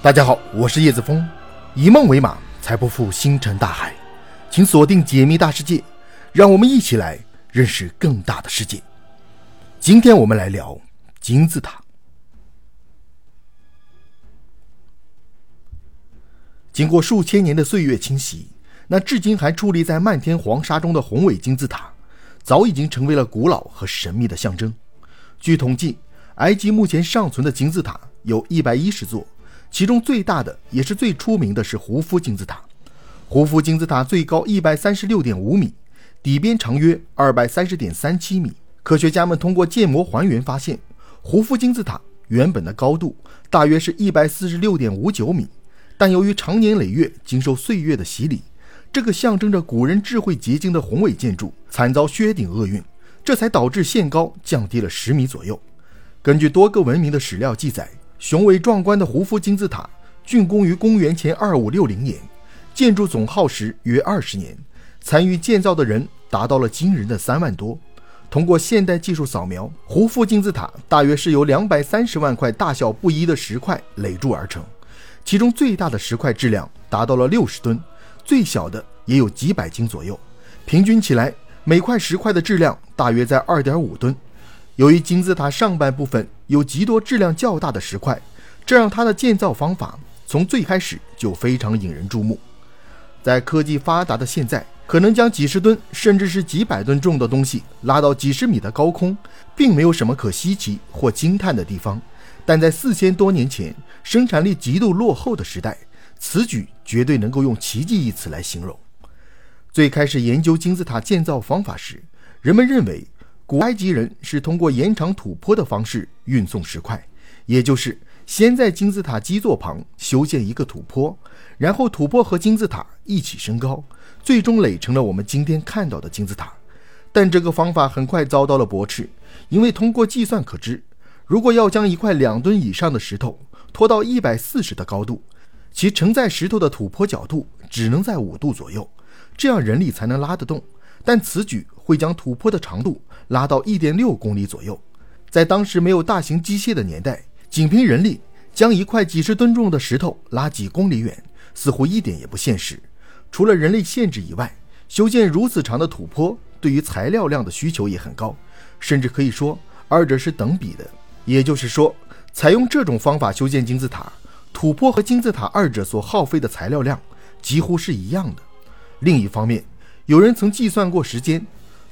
大家好，我是叶子峰，以梦为马，才不负星辰大海。请锁定解密大世界，让我们一起来认识更大的世界。今天我们来聊金字塔。经过数千年的岁月侵袭，那至今还矗立在漫天黄沙中的宏伟金字塔，早已经成为了古老和神秘的象征。据统计，埃及目前尚存的金字塔有一百一十座。其中最大的也是最出名的是胡夫金字塔。胡夫金字塔最高一百三十六点五米，底边长约二百三十点三七米。科学家们通过建模还原发现，胡夫金字塔原本的高度大约是一百四十六点五九米，但由于长年累月经受岁月的洗礼，这个象征着古人智慧结晶的宏伟建筑惨遭薛顶厄运，这才导致现高降低了十米左右。根据多个文明的史料记载。雄伟壮观的胡夫金字塔竣工于公元前二五六零年，建筑总耗时约二十年，参与建造的人达到了惊人的三万多。通过现代技术扫描，胡夫金字塔大约是由两百三十万块大小不一的石块垒筑而成，其中最大的石块质量达到了六十吨，最小的也有几百斤左右，平均起来每块石块的质量大约在二点五吨。由于金字塔上半部分有极多质量较大的石块，这让它的建造方法从最开始就非常引人注目。在科技发达的现在，可能将几十吨甚至是几百吨重的东西拉到几十米的高空，并没有什么可稀奇或惊叹的地方。但在四千多年前，生产力极度落后的时代，此举绝对能够用奇迹一词来形容。最开始研究金字塔建造方法时，人们认为。古埃及人是通过延长土坡的方式运送石块，也就是先在金字塔基座旁修建一个土坡，然后土坡和金字塔一起升高，最终垒成了我们今天看到的金字塔。但这个方法很快遭到了驳斥，因为通过计算可知，如果要将一块两吨以上的石头拖到一百四十的高度，其承载石头的土坡角度只能在五度左右，这样人力才能拉得动。但此举会将土坡的长度拉到一点六公里左右，在当时没有大型机械的年代，仅凭人力将一块几十吨重的石头拉几公里远，似乎一点也不现实。除了人力限制以外，修建如此长的土坡对于材料量的需求也很高，甚至可以说二者是等比的。也就是说，采用这种方法修建金字塔，土坡和金字塔二者所耗费的材料量几乎是一样的。另一方面，有人曾计算过时间，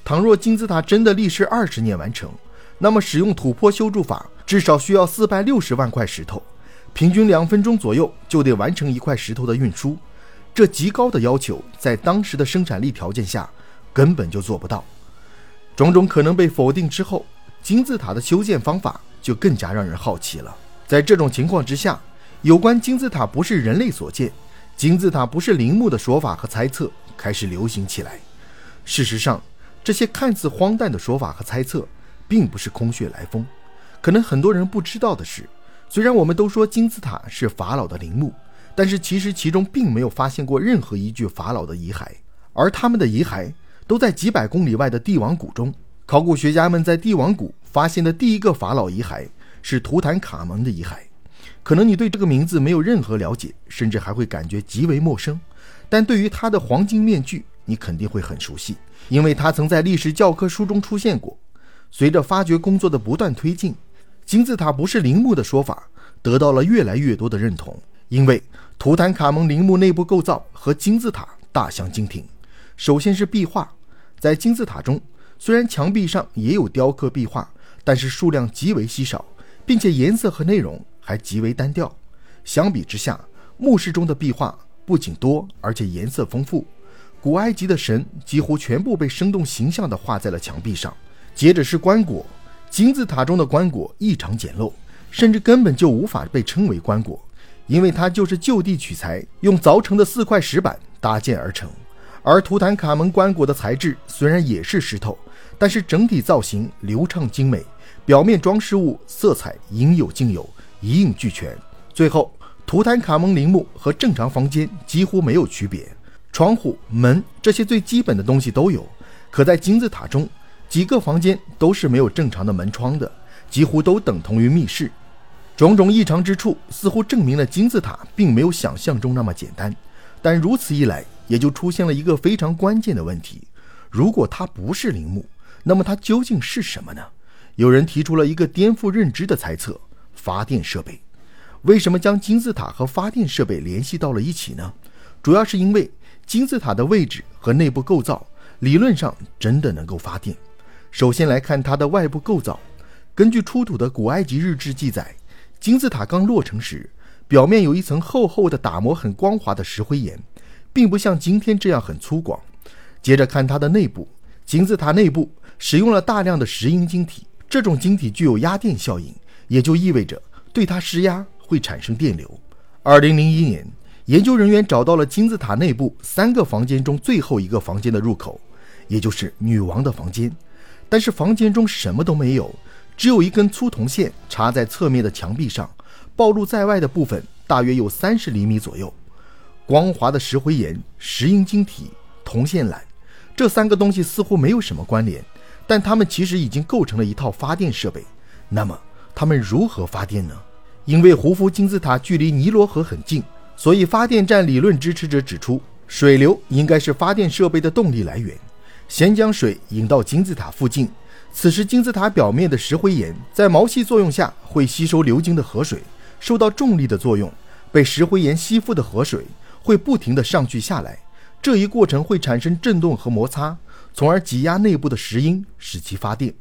倘若金字塔真的历时二十年完成，那么使用土坡修筑法至少需要四百六十万块石头，平均两分钟左右就得完成一块石头的运输。这极高的要求，在当时的生产力条件下根本就做不到。种种可能被否定之后，金字塔的修建方法就更加让人好奇了。在这种情况之下，有关金字塔不是人类所建，金字塔不是陵墓的说法和猜测。开始流行起来。事实上，这些看似荒诞的说法和猜测，并不是空穴来风。可能很多人不知道的是，虽然我们都说金字塔是法老的陵墓，但是其实其中并没有发现过任何一具法老的遗骸，而他们的遗骸都在几百公里外的帝王谷中。考古学家们在帝王谷发现的第一个法老遗骸是图坦卡蒙的遗骸。可能你对这个名字没有任何了解，甚至还会感觉极为陌生。但对于他的黄金面具，你肯定会很熟悉，因为他曾在历史教科书中出现过。随着发掘工作的不断推进，金字塔不是陵墓的说法得到了越来越多的认同。因为图坦卡蒙陵墓内部构造和金字塔大相径庭。首先是壁画，在金字塔中，虽然墙壁上也有雕刻壁画，但是数量极为稀少，并且颜色和内容还极为单调。相比之下，墓室中的壁画。不仅多，而且颜色丰富。古埃及的神几乎全部被生动形象地画在了墙壁上。接着是棺椁，金字塔中的棺椁异常简陋，甚至根本就无法被称为棺椁，因为它就是就地取材，用凿成的四块石板搭建而成。而图坦卡蒙棺椁的材质虽然也是石头，但是整体造型流畅精美，表面装饰物色彩应有尽有，一应俱全。最后。图坦卡蒙陵墓和正常房间几乎没有区别，窗户、门这些最基本的东西都有。可在金字塔中，几个房间都是没有正常的门窗的，几乎都等同于密室。种种异常之处似乎证明了金字塔并没有想象中那么简单。但如此一来，也就出现了一个非常关键的问题：如果它不是陵墓，那么它究竟是什么呢？有人提出了一个颠覆认知的猜测：发电设备。为什么将金字塔和发电设备联系到了一起呢？主要是因为金字塔的位置和内部构造理论上真的能够发电。首先来看它的外部构造，根据出土的古埃及日志记载，金字塔刚落成时，表面有一层厚厚的、打磨很光滑的石灰岩，并不像今天这样很粗犷。接着看它的内部，金字塔内部使用了大量的石英晶体，这种晶体具有压电效应，也就意味着对它施压。会产生电流。二零零一年，研究人员找到了金字塔内部三个房间中最后一个房间的入口，也就是女王的房间。但是房间中什么都没有，只有一根粗铜线插在侧面的墙壁上，暴露在外的部分大约有三十厘米左右。光滑的石灰岩、石英晶体、铜线缆，这三个东西似乎没有什么关联，但它们其实已经构成了一套发电设备。那么，它们如何发电呢？因为胡夫金字塔距离尼罗河很近，所以发电站理论支持者指出，水流应该是发电设备的动力来源。先将水引到金字塔附近，此时金字塔表面的石灰岩在毛细作用下会吸收流经的河水，受到重力的作用，被石灰岩吸附的河水会不停地上去下来。这一过程会产生震动和摩擦，从而挤压内部的石英，使其发电。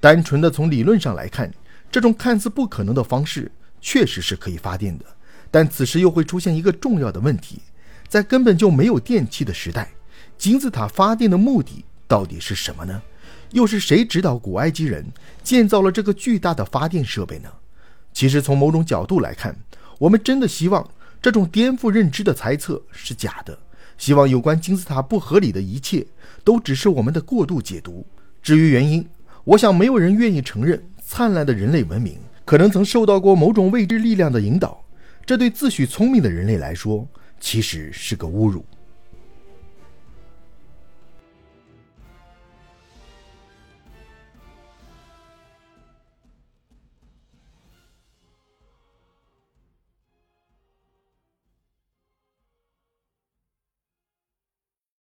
单纯的从理论上来看，这种看似不可能的方式。确实是可以发电的，但此时又会出现一个重要的问题：在根本就没有电器的时代，金字塔发电的目的到底是什么呢？又是谁指导古埃及人建造了这个巨大的发电设备呢？其实从某种角度来看，我们真的希望这种颠覆认知的猜测是假的，希望有关金字塔不合理的一切都只是我们的过度解读。至于原因，我想没有人愿意承认灿烂的人类文明。可能曾受到过某种未知力量的引导，这对自诩聪明的人类来说，其实是个侮辱。